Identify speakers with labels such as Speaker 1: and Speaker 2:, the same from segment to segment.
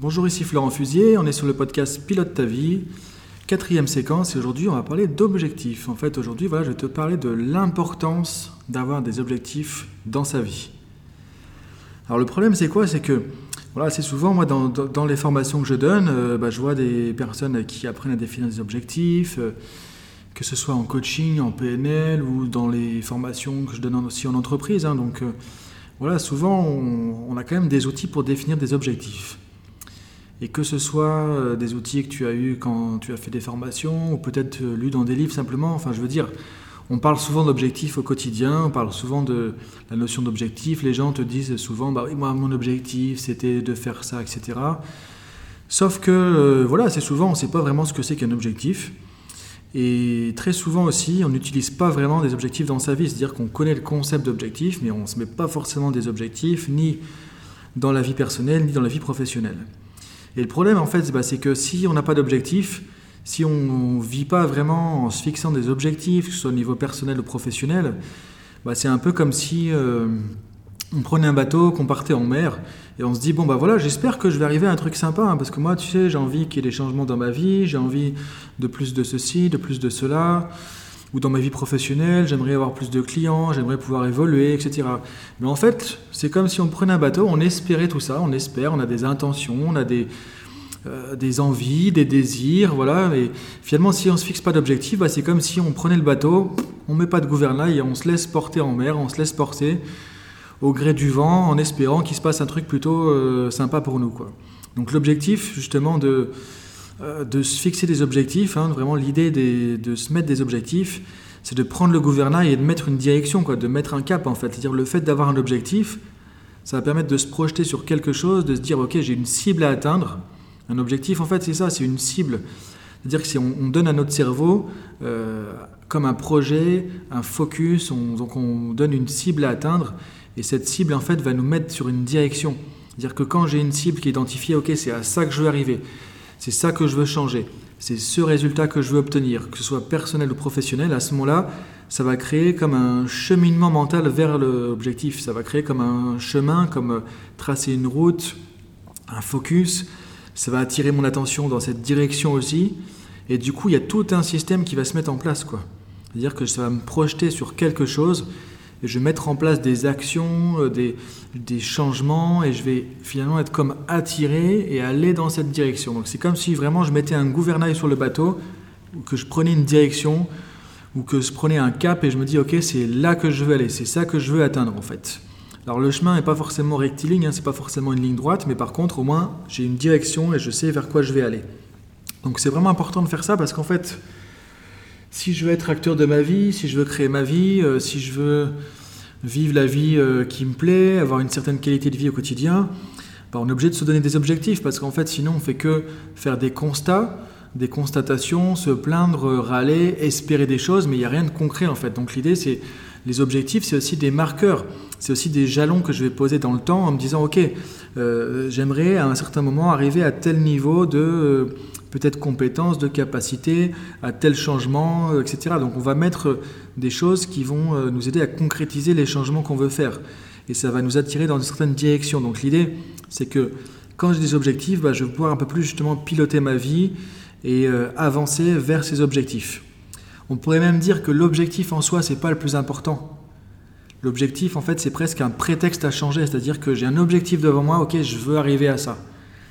Speaker 1: Bonjour, ici Florent Fusier, on est sur le podcast Pilote ta vie, quatrième séquence, et aujourd'hui on va parler d'objectifs. En fait, aujourd'hui, voilà, je vais te parler de l'importance d'avoir des objectifs dans sa vie. Alors le problème c'est quoi? C'est que, voilà, assez souvent, moi, dans, les formations que je donne, euh, bah, je vois des personnes qui apprennent à définir des objectifs, euh, que ce soit en coaching, en PNL ou dans les formations que je donne aussi en entreprise. Hein, donc euh, voilà, souvent on, a quand même des outils pour définir des objectifs. Et que ce soit euh, des outils que tu as eus quand tu as fait des formations ou peut-être euh, lus dans des livres simplement, enfin je veux dire, on parle souvent d'objectifs au quotidien, on parle souvent de la notion d'objectif. Les gens te disent souvent, bah oui, moi mon objectif c'était de faire ça, etc. Sauf que voilà, c'est souvent on ne sait pas vraiment ce que c'est qu'un objectif. Et très souvent aussi, on n'utilise pas vraiment des objectifs dans sa vie, c'est-à-dire qu'on connaît le concept d'objectif, mais on ne se met pas forcément des objectifs, ni dans la vie personnelle, ni dans la vie professionnelle. Et le problème, en fait, bah, c'est que si on n'a pas d'objectif, si on ne vit pas vraiment en se fixant des objectifs, que ce soit au niveau personnel ou professionnel, bah, c'est un peu comme si euh, on prenait un bateau, qu'on partait en mer, et on se dit, bon, bah voilà, j'espère que je vais arriver à un truc sympa, hein, parce que moi, tu sais, j'ai envie qu'il y ait des changements dans ma vie, j'ai envie de plus de ceci, de plus de cela, ou dans ma vie professionnelle, j'aimerais avoir plus de clients, j'aimerais pouvoir évoluer, etc. Mais en fait, c'est comme si on prenait un bateau, on espérait tout ça, on espère, on a des intentions, on a des, euh, des envies, des désirs, voilà. Et finalement, si on ne se fixe pas d'objectif, bah, c'est comme si on prenait le bateau, on met pas de gouvernail on se laisse porter en mer, on se laisse porter au gré du vent en espérant qu'il se passe un truc plutôt euh, sympa pour nous. Quoi. Donc l'objectif justement de, de se fixer des objectifs, hein, vraiment l'idée de se mettre des objectifs, c'est de prendre le gouvernail et de mettre une direction, quoi, de mettre un cap en fait. C'est-à-dire le fait d'avoir un objectif, ça va permettre de se projeter sur quelque chose, de se dire ok j'ai une cible à atteindre. Un objectif en fait c'est ça, c'est une cible. C'est-à-dire que si on, donne à notre cerveau euh, comme un projet, un focus, donc on donne une cible à atteindre, et cette cible, en fait, va nous mettre sur une direction. C'est-à-dire que quand j'ai une cible qui est identifiée, ok, c'est à ça que je veux arriver, c'est ça que je veux changer, c'est ce résultat que je veux obtenir, que ce soit personnel ou professionnel, à ce moment-là, ça va créer comme un cheminement mental vers l'objectif. Ça va créer comme un chemin, comme tracer une route, un focus. Ça va attirer mon attention dans cette direction aussi. Et du coup, il y a tout un système qui va se mettre en place. quoi. C'est-à-dire que ça va me projeter sur quelque chose et je vais mettre en place des actions, euh, des, des, changements, et je vais finalement être comme attiré et aller dans cette direction. Donc c'est comme si vraiment je mettais un gouvernail sur le bateau, ou que je prenais une direction, ou que je prenais un cap et je me dis ok c'est là que je veux aller, c'est ça que je veux atteindre en fait. Alors le chemin n'est pas forcément rectiligne, hein, c'est pas forcément une ligne droite, mais par contre au moins j'ai une direction et je sais vers quoi je vais aller. Donc c'est vraiment important de faire ça parce qu'en fait si je veux être acteur de ma vie, si je veux créer ma vie, euh, si je veux vivre la vie euh, qui me plaît, avoir une certaine qualité de vie au quotidien, bah, on est obligé de se donner des objectifs parce qu'en fait, sinon, on fait que faire des constats, des constatations, se plaindre, râler, espérer des choses, mais il n'y a rien de concret en fait. Donc l'idée, c'est les objectifs, c'est aussi des marqueurs, c'est aussi des jalons que je vais poser dans le temps en me disant, ok, euh, j'aimerais à un certain moment arriver à tel niveau de peut-être compétences, de capacités, à tel changement, euh, etc. Donc on va mettre des choses qui vont euh, nous aider à concrétiser les changements qu'on veut faire. Et ça va nous attirer dans une certaine direction. Donc l'idée, c'est que quand j'ai des objectifs, bah, je vais pouvoir un peu plus justement piloter ma vie et euh, avancer vers ces objectifs. On pourrait même dire que l'objectif en soi, c'est pas le plus important. L'objectif, en fait, c'est presque un prétexte à changer. C'est-à-dire que j'ai un objectif devant moi, ok, je veux arriver à ça.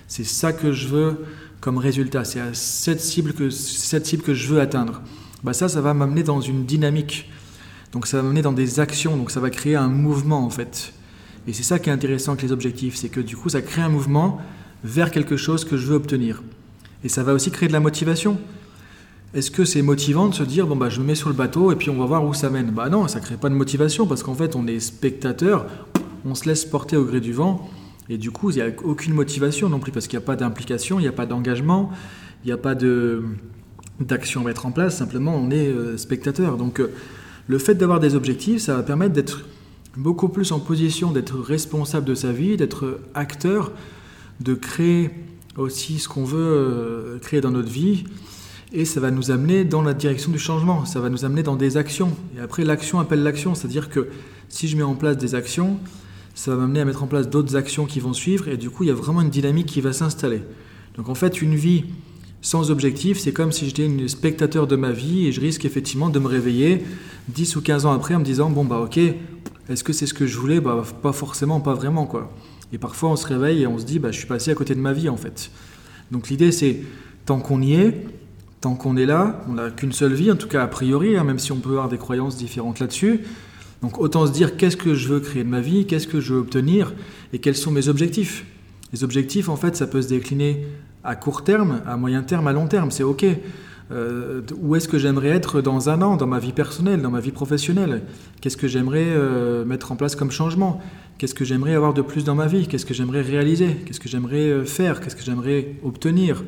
Speaker 1: C'est ça que je veux comme résultat. C'est cette cible que, cette cible que je veux atteindre. Bah ça, ça va m'amener dans une dynamique. Donc ça va m'amener dans des actions. Donc ça va créer un mouvement en fait. Et c'est ça qui est intéressant avec les objectifs, c'est que du coup ça crée un mouvement vers quelque chose que je veux obtenir. Et ça va aussi créer de la motivation. Est-ce que c'est motivant de se dire bon bah je me mets sur le bateau et puis on va voir où ça mène? Bah non, ça crée pas de motivation parce qu'en fait on est spectateur, on se laisse porter au gré du vent et du coup, il n'y a aucune motivation non plus, parce qu'il n'y a pas d'implication, il n'y a pas d'engagement, il n'y a pas d'action à mettre en place, simplement on est euh, spectateur. Donc euh, le fait d'avoir des objectifs, ça va permettre d'être beaucoup plus en position d'être responsable de sa vie, d'être acteur, de créer aussi ce qu'on veut euh, créer dans notre vie. Et ça va nous amener dans la direction du changement, ça va nous amener dans des actions. Et après, l'action appelle l'action, c'est-à-dire que si je mets en place des actions, ça va m'amener à mettre en place d'autres actions qui vont suivre, et du coup, il y a vraiment une dynamique qui va s'installer. Donc en fait, une vie sans objectif, c'est comme si j'étais un spectateur de ma vie et je risque effectivement de me réveiller 10 ou 15 ans après en me disant bon bah ok, est-ce que c'est ce que je voulais? Bah pas forcément, pas vraiment quoi. Et parfois on se réveille et on se dit bah je suis passé à côté de ma vie en fait. Donc l'idée c'est tant qu'on y est, tant qu'on est là, on n'a qu'une seule vie en tout cas a priori, hein, même si on peut avoir des croyances différentes là-dessus. Donc autant se dire qu'est-ce que je veux créer de ma vie, qu'est-ce que je veux obtenir et quels sont mes objectifs. Les objectifs en fait ça peut se décliner à court terme, à moyen terme, à long terme, c'est OK. Euh, où est-ce que j'aimerais être dans un an, dans ma vie personnelle, dans ma vie professionnelle? Qu'est-ce que j'aimerais euh, mettre en place comme changement? Qu'est-ce que j'aimerais avoir de plus dans ma vie? Qu'est-ce que j'aimerais réaliser? Qu'est-ce que j'aimerais euh, faire? Qu'est-ce que j'aimerais obtenir?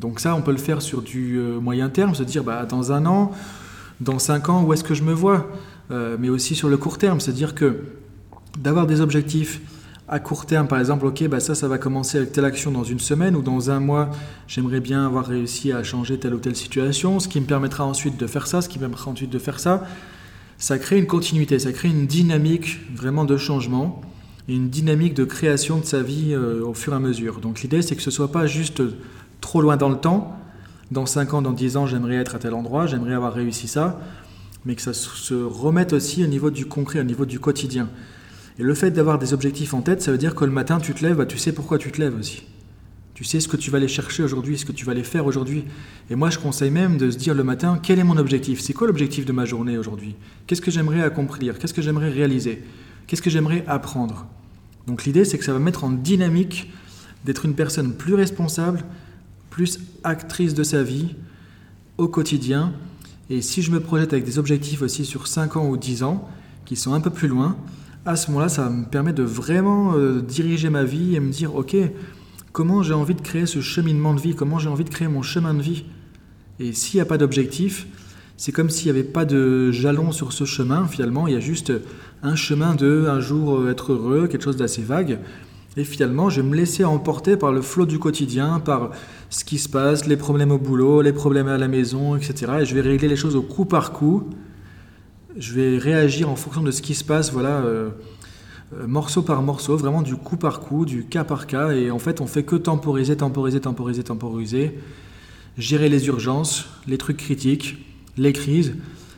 Speaker 1: Donc ça, on peut le faire sur du moyen terme, se dire bah, dans un an, dans cinq ans, où est-ce que je me vois? Mais aussi sur le court terme, c'est-à-dire que d'avoir des objectifs à court terme, par exemple, ok, bah ça, ça va commencer avec telle action dans une semaine ou dans un mois, j'aimerais bien avoir réussi à changer telle ou telle situation, ce qui me permettra ensuite de faire ça, ce qui me permettra ensuite de faire ça. Ça crée une continuité, ça crée une dynamique vraiment de changement une dynamique de création de sa vie euh, au fur et à mesure. Donc l'idée, c'est que ce soit pas juste trop loin dans le temps. Dans 5 ans, dans 10 ans, j'aimerais être à tel endroit, j'aimerais avoir réussi ça, mais que ça se remette aussi au niveau du concret, au niveau du quotidien. Et le fait d'avoir des objectifs en tête, ça veut dire que le matin, tu te lèves, bah, tu sais pourquoi tu te lèves aussi. Tu sais ce que tu vas aller chercher aujourd'hui, ce que tu vas aller faire aujourd'hui. Et moi, je conseille même de se dire le matin, quel est mon objectif? C'est quoi l'objectif de ma journée aujourd'hui? Qu'est-ce que j'aimerais accomplir? Qu'est-ce que j'aimerais réaliser? Qu'est-ce que j'aimerais apprendre? Donc l'idée, c'est que ça va mettre en dynamique d'être une personne plus responsable, plus actrice de sa vie au quotidien. Et si je me projette avec des objectifs aussi sur 5 ans ou 10 ans, qui sont un peu plus loin, à ce moment-là, ça me permet de vraiment euh, diriger ma vie et me dire, ok, comment j'ai envie de créer ce cheminement de vie, comment j'ai envie de créer mon chemin de vie? Et s'il n'y a pas d'objectif, c'est comme s'il n'y avait pas de jalon sur ce chemin, finalement, il y a juste un chemin de un jour euh, être heureux, quelque chose d'assez vague. Et finalement, je vais me laisser emporter par le flot du quotidien, par ce qui se passe, les problèmes au boulot, les problèmes à la maison, etc. Et je vais régler les choses au coup par coup je vais réagir en fonction de ce qui se passe, voilà, euh, euh, morceau par morceau, vraiment du coup par coup, du cas par cas. Et en fait, on fait que temporiser, temporiser, temporiser, temporiser, gérer les urgences, les trucs critiques, les crises.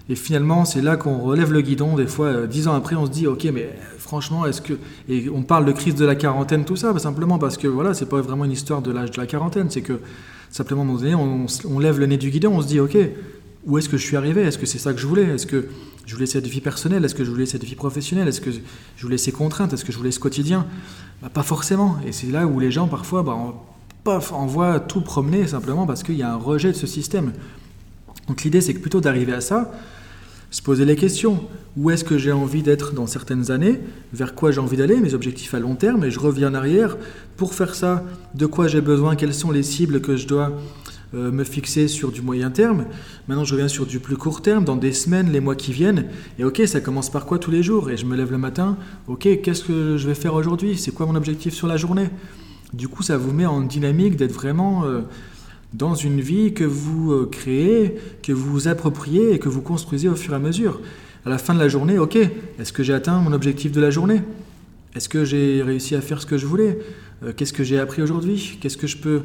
Speaker 1: Et finalement, c'est là qu'on relève le guidon. Des fois, euh, dix ans après, on se dit, ok, mais franchement, est-ce que et on parle de crise de la quarantaine, tout ça, simplement parce que voilà, c'est pas vraiment une histoire de l'âge de la quarantaine. C'est que simplement, on, on lève le nez du guidon, on se dit, ok, où est-ce que je suis arrivé? Est-ce que c'est ça que je voulais? Est-ce que je voulais cette vie personnelle? Est-ce que je voulais cette vie professionnelle? Est-ce que je voulais ces contraintes? Est-ce que je voulais ce quotidien? Bah, Pas forcément. Et c'est là où les gens, parfois, bah, envoient tout promener simplement parce qu'il y a un rejet de ce système. Donc l'idée, c'est que plutôt d'arriver à ça, se poser les questions. Où est-ce que j'ai envie d'être dans certaines années? Vers quoi j'ai envie d'aller? Mes objectifs à long terme Et je reviens en arrière. Pour faire ça, de quoi j'ai besoin? Quelles sont les cibles que je dois euh, me fixer sur du moyen terme? Maintenant, je reviens sur du plus court terme, dans des semaines, les mois qui viennent. Et ok, ça commence par quoi tous les jours? Et je me lève le matin. Ok, qu'est-ce que je vais faire aujourd'hui? C'est quoi mon objectif sur la journée? Du coup, ça vous met en dynamique d'être vraiment euh, dans une vie que vous euh, créez, que vous appropriez et que vous construisez au fur et à mesure. À la fin de la journée, ok, est-ce que j'ai atteint mon objectif de la journée? Est-ce que j'ai réussi à faire ce que je voulais? Qu'est-ce que j'ai appris aujourd'hui? Qu'est-ce que je peux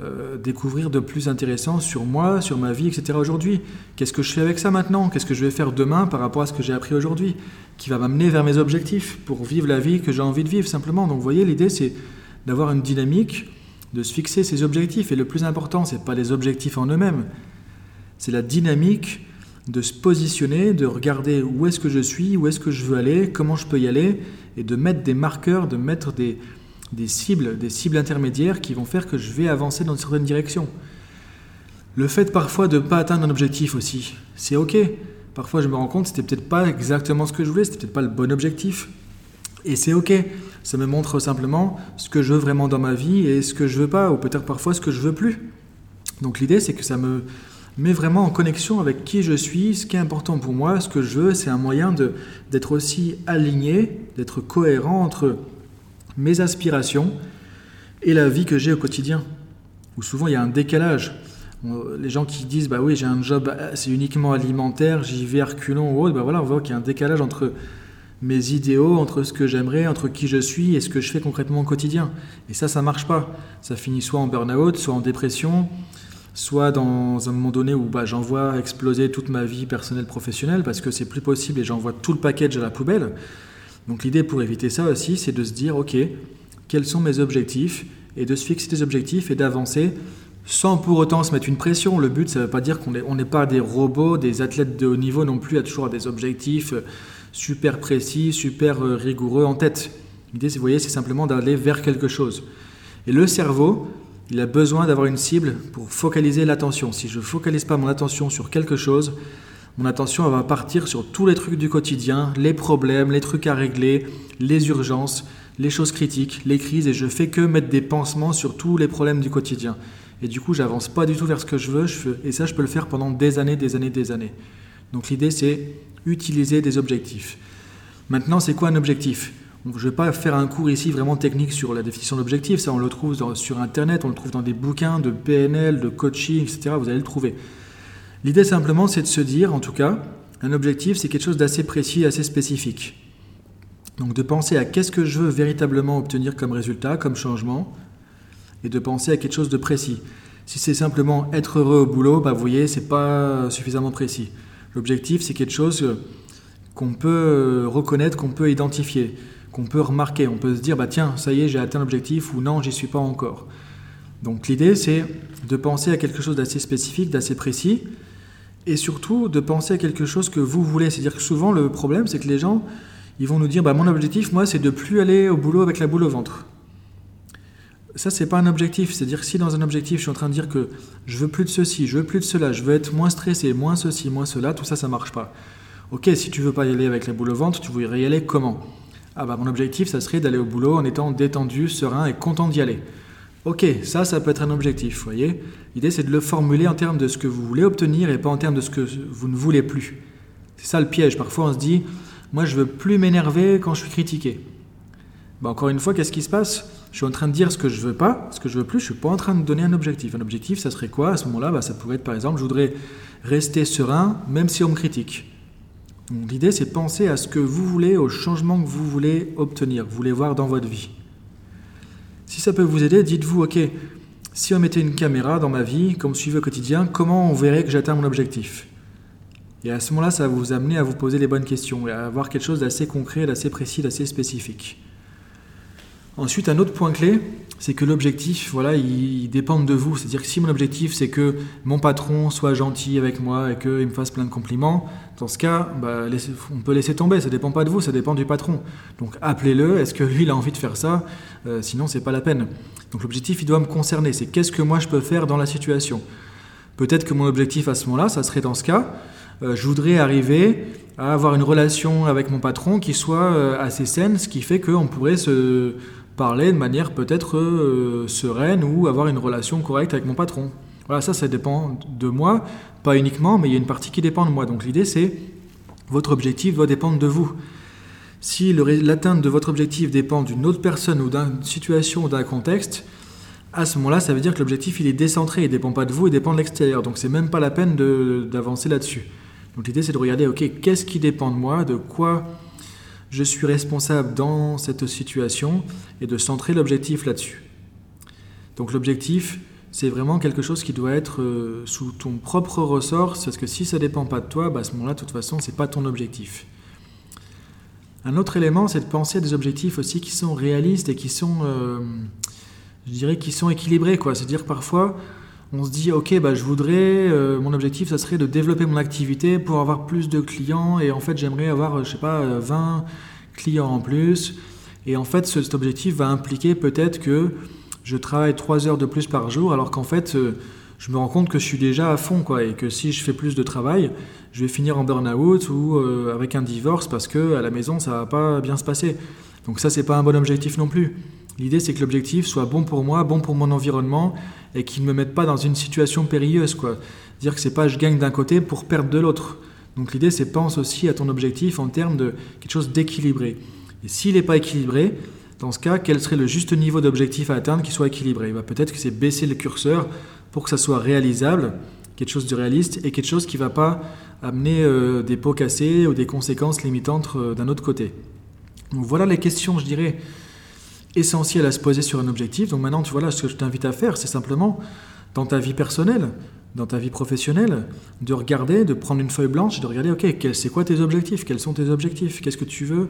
Speaker 1: euh, découvrir de plus intéressant sur moi, sur ma vie, etc. aujourd'hui? Qu'est-ce que je fais avec ça maintenant? Qu'est-ce que je vais faire demain par rapport à ce que j'ai appris aujourd'hui? Qui va m'amener vers mes objectifs pour vivre la vie que j'ai envie de vivre simplement. Donc vous voyez, l'idée c'est d'avoir une dynamique, de se fixer ses objectifs. Et le plus important, ce n'est pas les objectifs en eux-mêmes, c'est la dynamique de se positionner, de regarder où est-ce que je suis, où est-ce que je veux aller, comment je peux y aller, et de mettre des marqueurs, de mettre des, des cibles, des cibles intermédiaires qui vont faire que je vais avancer dans une certaine direction. Le fait parfois de ne pas atteindre un objectif aussi, c'est ok. Parfois je me rends compte c'était peut-être pas exactement ce que je voulais, c'était peut-être pas le bon objectif. Et c'est ok. Ça me montre simplement ce que je veux vraiment dans ma vie et ce que je veux pas, ou peut-être parfois ce que je veux plus. Donc l'idée c'est que ça me met vraiment en connexion avec qui je suis, ce qui est important pour moi, ce que je veux. C'est un moyen d'être aussi aligné, d'être cohérent entre mes aspirations et la vie que j'ai au quotidien. Où souvent il y a un décalage. Les gens qui disent bah oui j'ai un job c'est uniquement alimentaire, j'y vais reculons ou autre, bah voilà on voit qu'il y a un décalage entre mes idéaux, entre ce que j'aimerais, entre qui je suis et ce que je fais concrètement au quotidien. Et ça, ça marche pas. Ça finit soit en burn-out, soit en dépression, soit dans un moment donné où bah, j'envoie exploser toute ma vie personnelle, professionnelle, parce que c'est plus possible et j'envoie tout le package à la poubelle. Donc l'idée pour éviter ça aussi, c'est de se dire, ok, quels sont mes objectifs, et de se fixer des objectifs et d'avancer sans pour autant se mettre une pression. Le but, ça ne veut pas dire qu'on n'est pas des robots, des athlètes de haut niveau non plus, à toujours des objectifs euh, super précis, super euh, rigoureux en tête. L'idée, vous voyez, c'est simplement d'aller vers quelque chose. Et le cerveau, il a besoin d'avoir une cible pour focaliser l'attention. Si je ne focalise pas mon attention sur quelque chose, mon attention va partir sur tous les trucs du quotidien, les problèmes, les trucs à régler, les urgences, les choses critiques, les crises, et je fais que mettre des pansements sur tous les problèmes du quotidien. Et du coup, j'avance pas du tout vers ce que je veux, et ça, je peux le faire pendant des années, des années, des années. Donc l'idée, c'est utiliser des objectifs. Maintenant, c'est quoi un objectif? Je ne vais pas faire un cours ici vraiment technique sur la définition d'objectif, ça on le trouve sur Internet, on le trouve dans des bouquins de PNL, de coaching, etc. Vous allez le trouver. L'idée simplement, c'est de se dire, en tout cas, un objectif, c'est quelque chose d'assez précis, assez spécifique. Donc de penser à qu'est-ce que je veux véritablement obtenir comme résultat, comme changement, et de penser à quelque chose de précis. Si c'est simplement être heureux au boulot, bah, vous voyez, c'est pas suffisamment précis. L'objectif, c'est quelque chose qu'on peut reconnaître, qu'on peut identifier, qu'on peut remarquer. On peut se dire, bah tiens, ça y est, j'ai atteint l'objectif ou non, j'y suis pas encore. Donc l'idée, c'est de penser à quelque chose d'assez spécifique, d'assez précis, et surtout de penser à quelque chose que vous voulez. C'est-à-dire que souvent, le problème, c'est que les gens, ils vont nous dire, bah, mon objectif, moi, c'est de plus aller au boulot avec la boule au ventre ça, c'est pas un objectif. C'est-à-dire que si dans un objectif, je suis en train de dire que je veux plus de ceci, je veux plus de cela, je veux être moins stressé, moins ceci, moins cela, tout ça, ça marche pas. Ok, si tu veux pas y aller avec la boule au ventre, tu voudrais y aller comment? Ah bah mon objectif, ça serait d'aller au boulot en étant détendu, serein et content d'y aller. Ok, ça, ça peut être un objectif, vous voyez? L'idée, c'est de le formuler en termes de ce que vous voulez obtenir et pas en termes de ce que vous ne voulez plus. C'est ça le piège. Parfois, on se dit, moi, je veux plus m'énerver quand je suis critiqué. Bah, encore une fois, qu'est-ce qui se passe? Je suis en train de dire ce que je veux pas, ce que je veux plus, je suis pas en train de donner un objectif. Un objectif, ça serait quoi? À ce moment-là, bah, ça pourrait être par exemple, je voudrais rester serein même si on me critique. L'idée, c'est de penser à ce que vous voulez, au changement que vous voulez obtenir, vous voulez voir dans votre vie. Si ça peut vous aider, dites-vous, ok, si on mettait une caméra dans ma vie, comme suivez au quotidien, comment on verrait que j'atteins mon objectif? Et à ce moment-là, ça va vous amener à vous poser les bonnes questions et à avoir quelque chose d'assez concret, d'assez précis, d'assez spécifique. Ensuite, un autre point clé, c'est que l'objectif, voilà, il, dépend de vous. C'est-à-dire que si mon objectif, c'est que mon patron soit gentil avec moi et qu'il me fasse plein de compliments, dans ce cas, bah, on peut laisser tomber. Ça ne dépend pas de vous, ça dépend du patron. Donc appelez-le. Est-ce que lui, il a envie de faire ça? Euh, Sinon, c'est pas la peine. Donc l'objectif, il doit me concerner. C'est qu'est-ce que moi je peux faire dans la situation? Peut-être que mon objectif à ce moment-là, ça serait dans ce cas, euh, je voudrais arriver à avoir une relation avec mon patron qui soit euh, assez saine, ce qui fait qu'on pourrait se parler de manière peut-être euh, sereine ou avoir une relation correcte avec mon patron. Voilà, ça, ça dépend de moi, pas uniquement, mais il y a une partie qui dépend de moi. Donc l'idée, c'est votre objectif doit dépendre de vous. Si l'atteinte de votre objectif dépend d'une autre personne ou d'une situation ou d'un contexte, à ce moment-là, ça veut dire que l'objectif il est décentré, il dépend pas de vous, il dépend de l'extérieur. Donc c'est même pas la peine d'avancer là-dessus. Donc l'idée c'est de regarder, ok, qu'est-ce qui dépend de moi, de quoi je suis responsable dans cette situation et de centrer l'objectif là-dessus. Donc l'objectif, c'est vraiment quelque chose qui doit être euh, sous ton propre ressort, parce que si ça ne dépend pas de toi, bah, à ce moment-là, de toute façon, ce n'est pas ton objectif. Un autre élément, c'est de penser à des objectifs aussi qui sont réalistes et qui sont, euh, je dirais, qui sont équilibrés. C'est-à-dire parfois, on se dit ok bah je voudrais euh, mon objectif ça serait de développer mon activité pour avoir plus de clients. Et en fait j'aimerais avoir euh, je sais pas 20 euh, clients en plus. Et en fait cet objectif va impliquer peut-être que je travaille 3 heures de plus par jour alors qu'en fait je me rends compte que je suis déjà à fond quoi. Et que si je fais plus de travail je vais finir en burn-out ou avec un divorce parce que à la maison ça va pas bien se passer. Donc ça c'est pas un bon objectif non plus. L'idée, c'est que l'objectif soit bon pour moi, bon pour mon environnement, et qu'il ne me mette pas dans une situation périlleuse. Quoi. Dire que c'est pas je gagne d'un côté pour perdre de l'autre. Donc l'idée, c'est pense aussi à ton objectif en termes de quelque chose d'équilibré. Et s'il n'est pas équilibré, dans ce cas, quel serait le juste niveau d'objectif à atteindre qui soit équilibré? Bah, Peut-être que c'est baisser le curseur pour que ça soit réalisable, quelque chose de réaliste et quelque chose qui ne va pas amener euh, des pots cassés ou des conséquences limitantes euh, d'un autre côté. Donc voilà les questions, je dirais, essentielles à se poser sur un objectif. Donc maintenant, tu vois là, ce que je t'invite à faire, c'est simplement, dans ta vie personnelle, dans ta vie professionnelle, de regarder, de prendre une feuille blanche et de regarder, ok, c'est quoi tes objectifs? Quels sont tes objectifs? Qu'est-ce que tu veux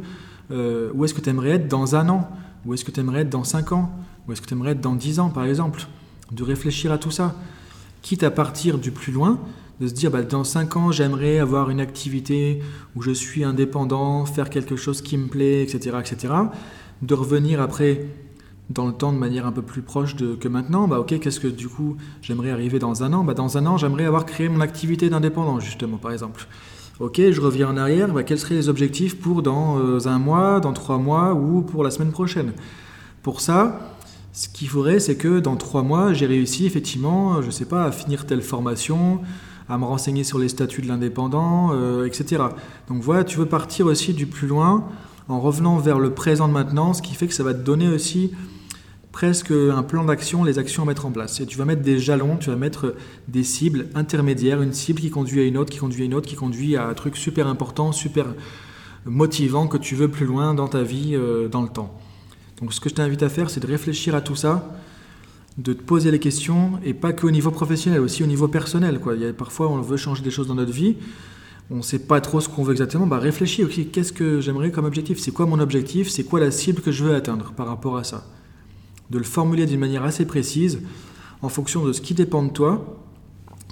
Speaker 1: euh, Où est-ce que tu aimerais être dans un an? Où est-ce que tu aimerais être dans cinq ans? Où est-ce que tu aimerais être dans dix ans, par exemple? De réfléchir à tout ça. Quitte à partir du plus loin, de se dire, bah, dans cinq ans, j'aimerais avoir une activité où je suis indépendant, faire quelque chose qui me plaît, etc., etc. De revenir après dans le temps de manière un peu plus proche de, que maintenant, bah ok, qu'est-ce que du coup j'aimerais arriver dans un an? Bah, Dans un an, j'aimerais avoir créé mon activité d'indépendant, justement, par exemple. Ok, je reviens en arrière, bah, quels seraient les objectifs pour dans euh, un mois, dans trois mois ou pour la semaine prochaine? Pour ça, ce qu'il faudrait, c'est que dans trois mois, j'ai réussi effectivement, je ne sais pas, à finir telle formation, à me renseigner sur les statuts de l'indépendant, euh, etc. Donc voilà, tu veux partir aussi du plus loin en revenant vers le présent de maintenant, ce qui fait que ça va te donner aussi presque un plan d'action, les actions à mettre en place. Et tu vas mettre des jalons, tu vas mettre des cibles intermédiaires, une cible qui conduit à une autre, qui conduit à une autre, qui conduit à un truc super important, super motivant que tu veux plus loin dans ta vie, euh, dans le temps. Donc ce que je t'invite à faire, c'est de réfléchir à tout ça, de te poser les questions, et pas qu'au niveau professionnel, aussi au niveau personnel. Quoi. Il y a, parfois, on veut changer des choses dans notre vie, on ne sait pas trop ce qu'on veut exactement, bah réfléchis, ok, qu'est-ce que j'aimerais comme objectif? C'est quoi mon objectif? C'est quoi la cible que je veux atteindre par rapport à ça? De le formuler d'une manière assez précise, en fonction de ce qui dépend de toi,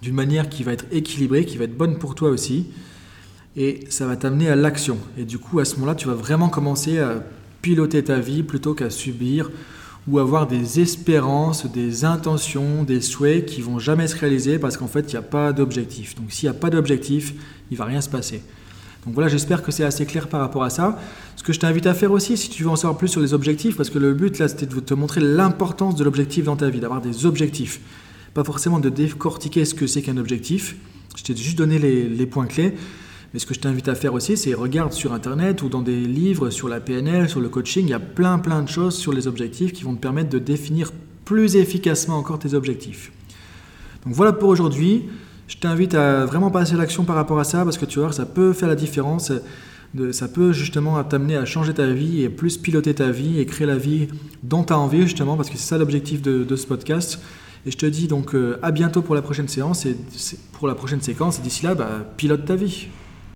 Speaker 1: d'une manière qui va être équilibrée, qui va être bonne pour toi aussi, et ça va t'amener à l'action. Et du coup, à ce moment-là, tu vas vraiment commencer à piloter ta vie plutôt qu'à subir ou avoir des espérances, des intentions, des souhaits qui vont jamais se réaliser parce qu'en fait, il n'y a pas d'objectif. Donc s'il n'y a pas d'objectif, il va rien se passer. Donc voilà, j'espère que c'est assez clair par rapport à ça. Ce que je t'invite à faire aussi, si tu veux en savoir plus sur les objectifs, parce que le but là, c'était de te montrer l'importance de l'objectif dans ta vie, d'avoir des objectifs. Pas forcément de décortiquer ce que c'est qu'un objectif. Je t'ai juste donné les, points clés. Mais ce que je t'invite à faire aussi, c'est regarde sur Internet ou dans des livres sur la PNL, sur le coaching, il y a plein plein de choses sur les objectifs qui vont te permettre de définir plus efficacement encore tes objectifs. Donc voilà pour aujourd'hui. Je t'invite à vraiment passer l'action par rapport à ça parce que tu vois, ça peut faire la différence. ça peut justement t'amener à changer ta vie et plus piloter ta vie et créer la vie dont tu as envie justement parce que c'est ça l'objectif de, ce podcast. Et je te dis donc euh, à bientôt pour la prochaine séance et pour la prochaine séquence. Et d'ici là, bah, pilote ta vie.